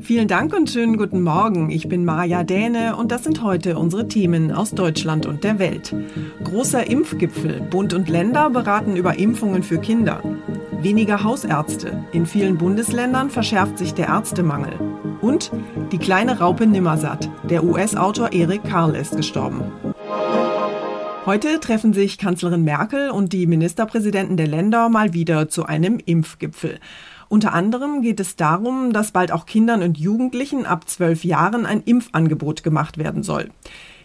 Vielen Dank und schönen guten Morgen. Ich bin Maja Däne und das sind heute unsere Themen aus Deutschland und der Welt. Großer Impfgipfel. Bund und Länder beraten über Impfungen für Kinder. Weniger Hausärzte. In vielen Bundesländern verschärft sich der Ärztemangel. Und die kleine Raupe Nimmersatt. Der US-Autor Erik Karl ist gestorben. Heute treffen sich Kanzlerin Merkel und die Ministerpräsidenten der Länder mal wieder zu einem Impfgipfel. Unter anderem geht es darum, dass bald auch Kindern und Jugendlichen ab zwölf Jahren ein Impfangebot gemacht werden soll.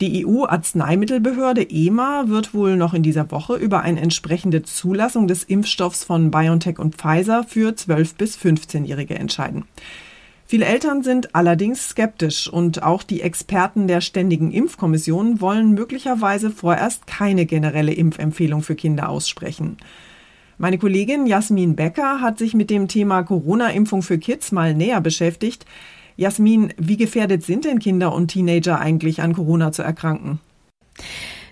Die EU-Arzneimittelbehörde EMA wird wohl noch in dieser Woche über eine entsprechende Zulassung des Impfstoffs von BioNTech und Pfizer für 12- bis 15-Jährige entscheiden. Viele Eltern sind allerdings skeptisch und auch die Experten der Ständigen Impfkommission wollen möglicherweise vorerst keine generelle Impfempfehlung für Kinder aussprechen. Meine Kollegin Jasmin Becker hat sich mit dem Thema Corona-Impfung für Kids mal näher beschäftigt. Jasmin, wie gefährdet sind denn Kinder und Teenager eigentlich an Corona zu erkranken?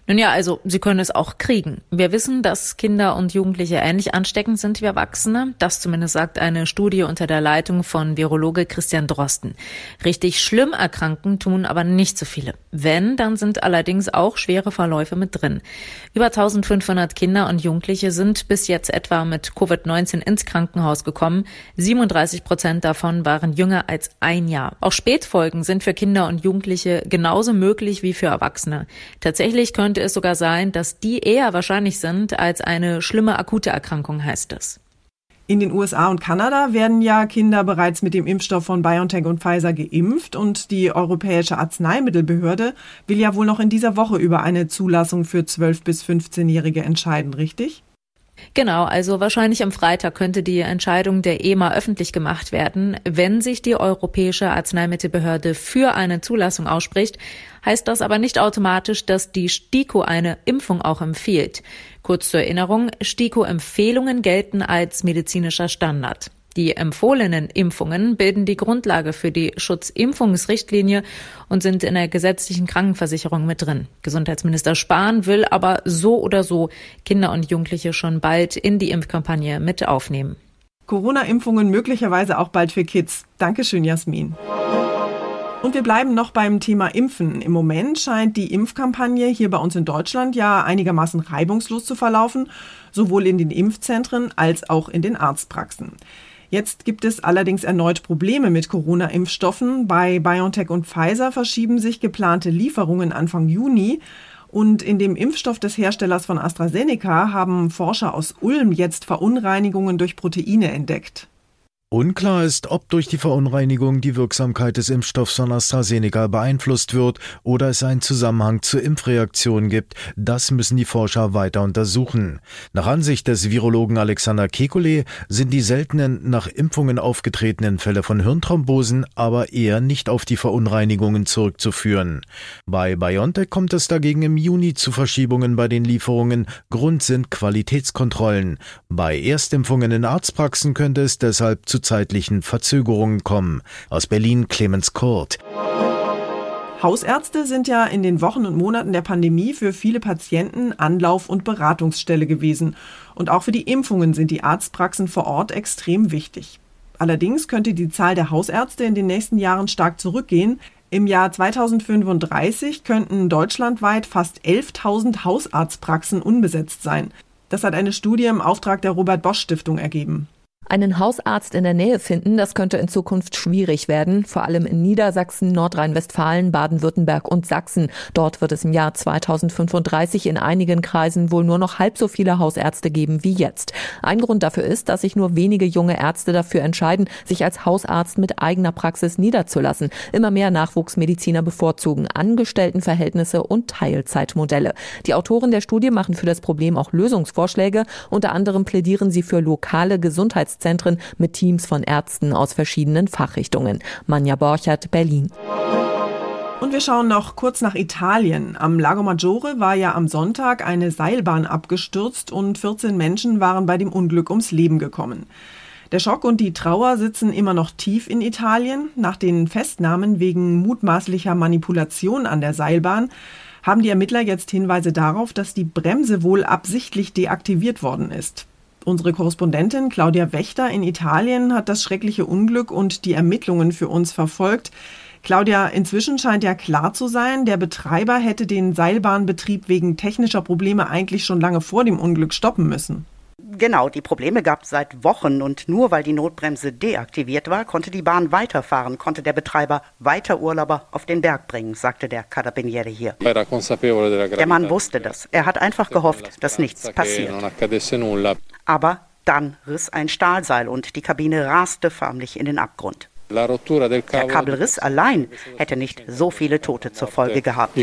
Nun ja, also sie können es auch kriegen. Wir wissen, dass Kinder und Jugendliche ähnlich ansteckend sind wie Erwachsene. Das zumindest sagt eine Studie unter der Leitung von Virologe Christian Drosten. Richtig schlimm erkranken tun aber nicht so viele. Wenn, dann sind allerdings auch schwere Verläufe mit drin. Über 1500 Kinder und Jugendliche sind bis jetzt etwa mit Covid-19 ins Krankenhaus gekommen. 37 Prozent davon waren jünger als ein Jahr. Auch Spätfolgen sind für Kinder und Jugendliche genauso möglich wie für Erwachsene. Tatsächlich können könnte es sogar sein, dass die eher wahrscheinlich sind als eine schlimme akute Erkrankung, heißt es. In den USA und Kanada werden ja Kinder bereits mit dem Impfstoff von BioNTech und Pfizer geimpft und die Europäische Arzneimittelbehörde will ja wohl noch in dieser Woche über eine Zulassung für 12- bis 15-Jährige entscheiden, richtig? Genau, also wahrscheinlich am Freitag könnte die Entscheidung der EMA öffentlich gemacht werden. Wenn sich die Europäische Arzneimittelbehörde für eine Zulassung ausspricht, heißt das aber nicht automatisch, dass die STIKO eine Impfung auch empfiehlt. Kurz zur Erinnerung, STIKO-Empfehlungen gelten als medizinischer Standard. Die empfohlenen Impfungen bilden die Grundlage für die Schutzimpfungsrichtlinie und sind in der gesetzlichen Krankenversicherung mit drin. Gesundheitsminister Spahn will aber so oder so Kinder und Jugendliche schon bald in die Impfkampagne mit aufnehmen. Corona-Impfungen möglicherweise auch bald für Kids. Dankeschön, Jasmin. Und wir bleiben noch beim Thema Impfen. Im Moment scheint die Impfkampagne hier bei uns in Deutschland ja einigermaßen reibungslos zu verlaufen, sowohl in den Impfzentren als auch in den Arztpraxen. Jetzt gibt es allerdings erneut Probleme mit Corona-Impfstoffen. Bei BioNTech und Pfizer verschieben sich geplante Lieferungen Anfang Juni. Und in dem Impfstoff des Herstellers von AstraZeneca haben Forscher aus Ulm jetzt Verunreinigungen durch Proteine entdeckt. Unklar ist, ob durch die Verunreinigung die Wirksamkeit des Impfstoffs von AstraZeneca beeinflusst wird oder es einen Zusammenhang zur Impfreaktion gibt. Das müssen die Forscher weiter untersuchen. Nach Ansicht des Virologen Alexander Kekulé sind die seltenen nach Impfungen aufgetretenen Fälle von Hirnthrombosen aber eher nicht auf die Verunreinigungen zurückzuführen. Bei BioNTech kommt es dagegen im Juni zu Verschiebungen bei den Lieferungen. Grund sind Qualitätskontrollen. Bei Erstimpfungen in Arztpraxen könnte es deshalb zu zeitlichen Verzögerungen kommen. Aus Berlin Clemens Kurt. Hausärzte sind ja in den Wochen und Monaten der Pandemie für viele Patienten Anlauf- und Beratungsstelle gewesen. Und auch für die Impfungen sind die Arztpraxen vor Ort extrem wichtig. Allerdings könnte die Zahl der Hausärzte in den nächsten Jahren stark zurückgehen. Im Jahr 2035 könnten deutschlandweit fast 11.000 Hausarztpraxen unbesetzt sein. Das hat eine Studie im Auftrag der Robert Bosch Stiftung ergeben. Einen Hausarzt in der Nähe finden, das könnte in Zukunft schwierig werden, vor allem in Niedersachsen, Nordrhein-Westfalen, Baden-Württemberg und Sachsen. Dort wird es im Jahr 2035 in einigen Kreisen wohl nur noch halb so viele Hausärzte geben wie jetzt. Ein Grund dafür ist, dass sich nur wenige junge Ärzte dafür entscheiden, sich als Hausarzt mit eigener Praxis niederzulassen. Immer mehr Nachwuchsmediziner bevorzugen Angestelltenverhältnisse und Teilzeitmodelle. Die Autoren der Studie machen für das Problem auch Lösungsvorschläge. Unter anderem plädieren sie für lokale Gesundheits Gesundheitszentren mit Teams von Ärzten aus verschiedenen Fachrichtungen. Manja Borchert, Berlin. Und wir schauen noch kurz nach Italien. Am Lago Maggiore war ja am Sonntag eine Seilbahn abgestürzt und 14 Menschen waren bei dem Unglück ums Leben gekommen. Der Schock und die Trauer sitzen immer noch tief in Italien. Nach den Festnahmen wegen mutmaßlicher Manipulation an der Seilbahn haben die Ermittler jetzt Hinweise darauf, dass die Bremse wohl absichtlich deaktiviert worden ist. Unsere Korrespondentin Claudia Wächter in Italien hat das schreckliche Unglück und die Ermittlungen für uns verfolgt. Claudia, inzwischen scheint ja klar zu sein, der Betreiber hätte den Seilbahnbetrieb wegen technischer Probleme eigentlich schon lange vor dem Unglück stoppen müssen. Genau, die Probleme gab es seit Wochen und nur weil die Notbremse deaktiviert war, konnte die Bahn weiterfahren, konnte der Betreiber weiter Urlauber auf den Berg bringen, sagte der Carabiniere hier. Der Mann wusste das. Er hat einfach gehofft, dass nichts passiert. Aber dann riss ein Stahlseil und die Kabine raste förmlich in den Abgrund. Der Kabelriss allein hätte nicht so viele Tote zur Folge gehabt.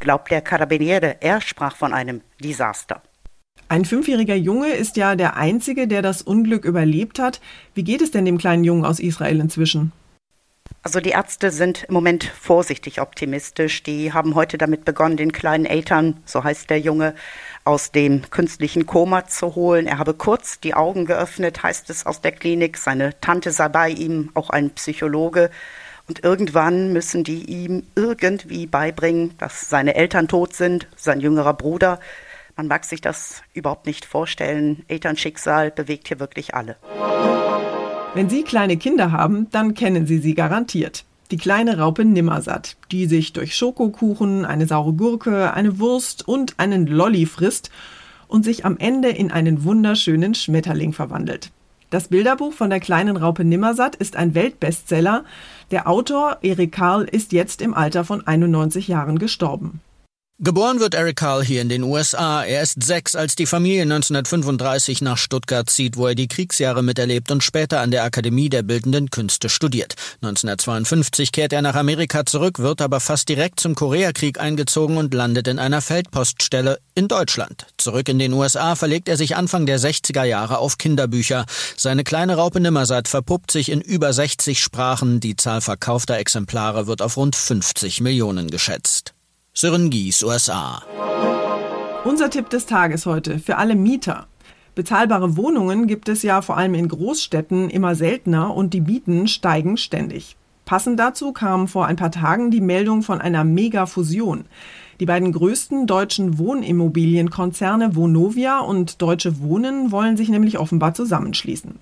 Glaubt der Carabiniere, er sprach von einem Desaster. Ein fünfjähriger Junge ist ja der einzige, der das Unglück überlebt hat. Wie geht es denn dem kleinen Jungen aus Israel inzwischen? Also die Ärzte sind im Moment vorsichtig optimistisch. Die haben heute damit begonnen, den kleinen Eltern, so heißt der Junge, aus dem künstlichen Koma zu holen. Er habe kurz die Augen geöffnet, heißt es aus der Klinik. Seine Tante sei bei ihm, auch ein Psychologe. Und irgendwann müssen die ihm irgendwie beibringen, dass seine Eltern tot sind, sein jüngerer Bruder. Man mag sich das überhaupt nicht vorstellen. Elternschicksal bewegt hier wirklich alle. Wenn Sie kleine Kinder haben, dann kennen Sie sie garantiert. Die kleine Raupe Nimmersatt, die sich durch Schokokuchen, eine saure Gurke, eine Wurst und einen Lolli frisst und sich am Ende in einen wunderschönen Schmetterling verwandelt. Das Bilderbuch von der kleinen Raupe Nimmersatt ist ein Weltbestseller. Der Autor Erik Karl ist jetzt im Alter von 91 Jahren gestorben. Geboren wird Eric Carl hier in den USA. Er ist sechs, als die Familie 1935 nach Stuttgart zieht, wo er die Kriegsjahre miterlebt und später an der Akademie der Bildenden Künste studiert. 1952 kehrt er nach Amerika zurück, wird aber fast direkt zum Koreakrieg eingezogen und landet in einer Feldpoststelle in Deutschland. Zurück in den USA verlegt er sich Anfang der 60er Jahre auf Kinderbücher. Seine kleine Raupe Nimmersatt verpuppt sich in über 60 Sprachen. Die Zahl verkaufter Exemplare wird auf rund 50 Millionen geschätzt. Sören Gies, USA. Unser Tipp des Tages heute für alle Mieter. Bezahlbare Wohnungen gibt es ja vor allem in Großstädten immer seltener und die Mieten steigen ständig. Passend dazu kam vor ein paar Tagen die Meldung von einer Mega-Fusion. Die beiden größten deutschen Wohnimmobilienkonzerne Vonovia und Deutsche Wohnen wollen sich nämlich offenbar zusammenschließen.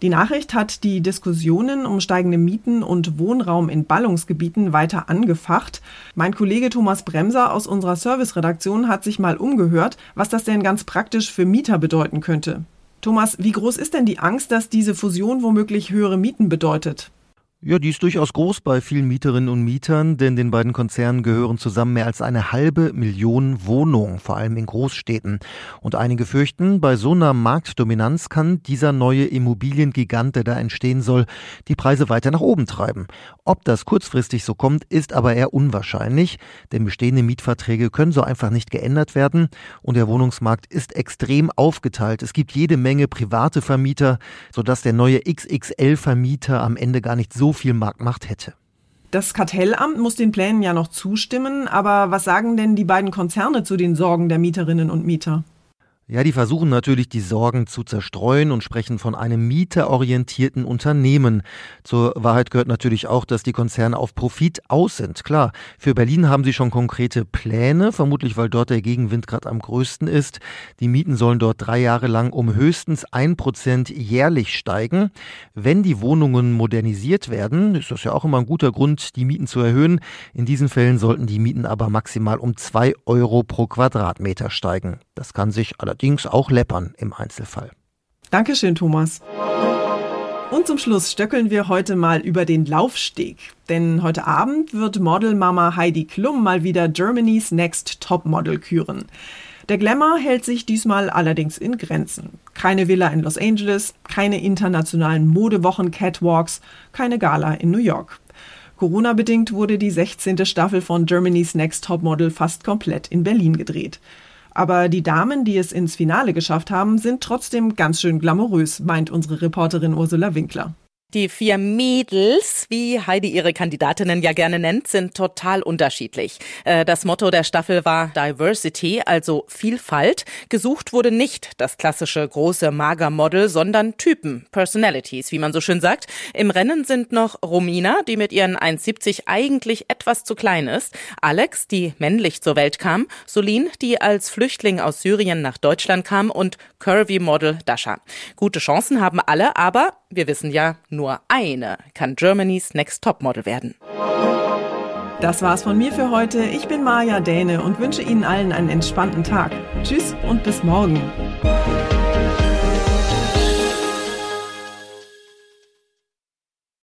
Die Nachricht hat die Diskussionen um steigende Mieten und Wohnraum in Ballungsgebieten weiter angefacht. Mein Kollege Thomas Bremser aus unserer Serviceredaktion hat sich mal umgehört, was das denn ganz praktisch für Mieter bedeuten könnte. Thomas, wie groß ist denn die Angst, dass diese Fusion womöglich höhere Mieten bedeutet? Ja, die ist durchaus groß bei vielen Mieterinnen und Mietern, denn den beiden Konzernen gehören zusammen mehr als eine halbe Million Wohnungen, vor allem in Großstädten. Und einige fürchten, bei so einer Marktdominanz kann dieser neue Immobiliengigant, der da entstehen soll, die Preise weiter nach oben treiben. Ob das kurzfristig so kommt, ist aber eher unwahrscheinlich, denn bestehende Mietverträge können so einfach nicht geändert werden und der Wohnungsmarkt ist extrem aufgeteilt. Es gibt jede Menge private Vermieter, sodass der neue XXL-Vermieter am Ende gar nicht so viel Marktmacht hätte. Das Kartellamt muss den Plänen ja noch zustimmen, aber was sagen denn die beiden Konzerne zu den Sorgen der Mieterinnen und Mieter? Ja, die versuchen natürlich, die Sorgen zu zerstreuen und sprechen von einem mieterorientierten Unternehmen. Zur Wahrheit gehört natürlich auch, dass die Konzerne auf Profit aus sind. Klar, für Berlin haben sie schon konkrete Pläne, vermutlich weil dort der Gegenwind gerade am größten ist. Die Mieten sollen dort drei Jahre lang um höchstens ein Prozent jährlich steigen. Wenn die Wohnungen modernisiert werden, ist das ja auch immer ein guter Grund, die Mieten zu erhöhen. In diesen Fällen sollten die Mieten aber maximal um zwei Euro pro Quadratmeter steigen. Das kann sich allerdings auch läppern im Einzelfall. Dankeschön, Thomas. Und zum Schluss stöckeln wir heute mal über den Laufsteg. Denn heute Abend wird Modelmama Heidi Klum mal wieder Germany's Next Topmodel küren. Der Glamour hält sich diesmal allerdings in Grenzen. Keine Villa in Los Angeles, keine internationalen Modewochen Catwalks, keine Gala in New York. Corona-bedingt wurde die 16. Staffel von Germany's Next Topmodel fast komplett in Berlin gedreht. Aber die Damen, die es ins Finale geschafft haben, sind trotzdem ganz schön glamourös, meint unsere Reporterin Ursula Winkler. Die vier Mädels, wie Heidi ihre Kandidatinnen ja gerne nennt, sind total unterschiedlich. Äh, das Motto der Staffel war Diversity, also Vielfalt. Gesucht wurde nicht das klassische große Magermodel, sondern Typen, Personalities, wie man so schön sagt. Im Rennen sind noch Romina, die mit ihren 1,70 eigentlich etwas zu klein ist, Alex, die männlich zur Welt kam, Solin, die als Flüchtling aus Syrien nach Deutschland kam und Curvy-Model Dasha. Gute Chancen haben alle, aber wir wissen ja, nur eine kann Germany's Next Topmodel werden. Das war's von mir für heute. Ich bin Maja Däne und wünsche Ihnen allen einen entspannten Tag. Tschüss und bis morgen.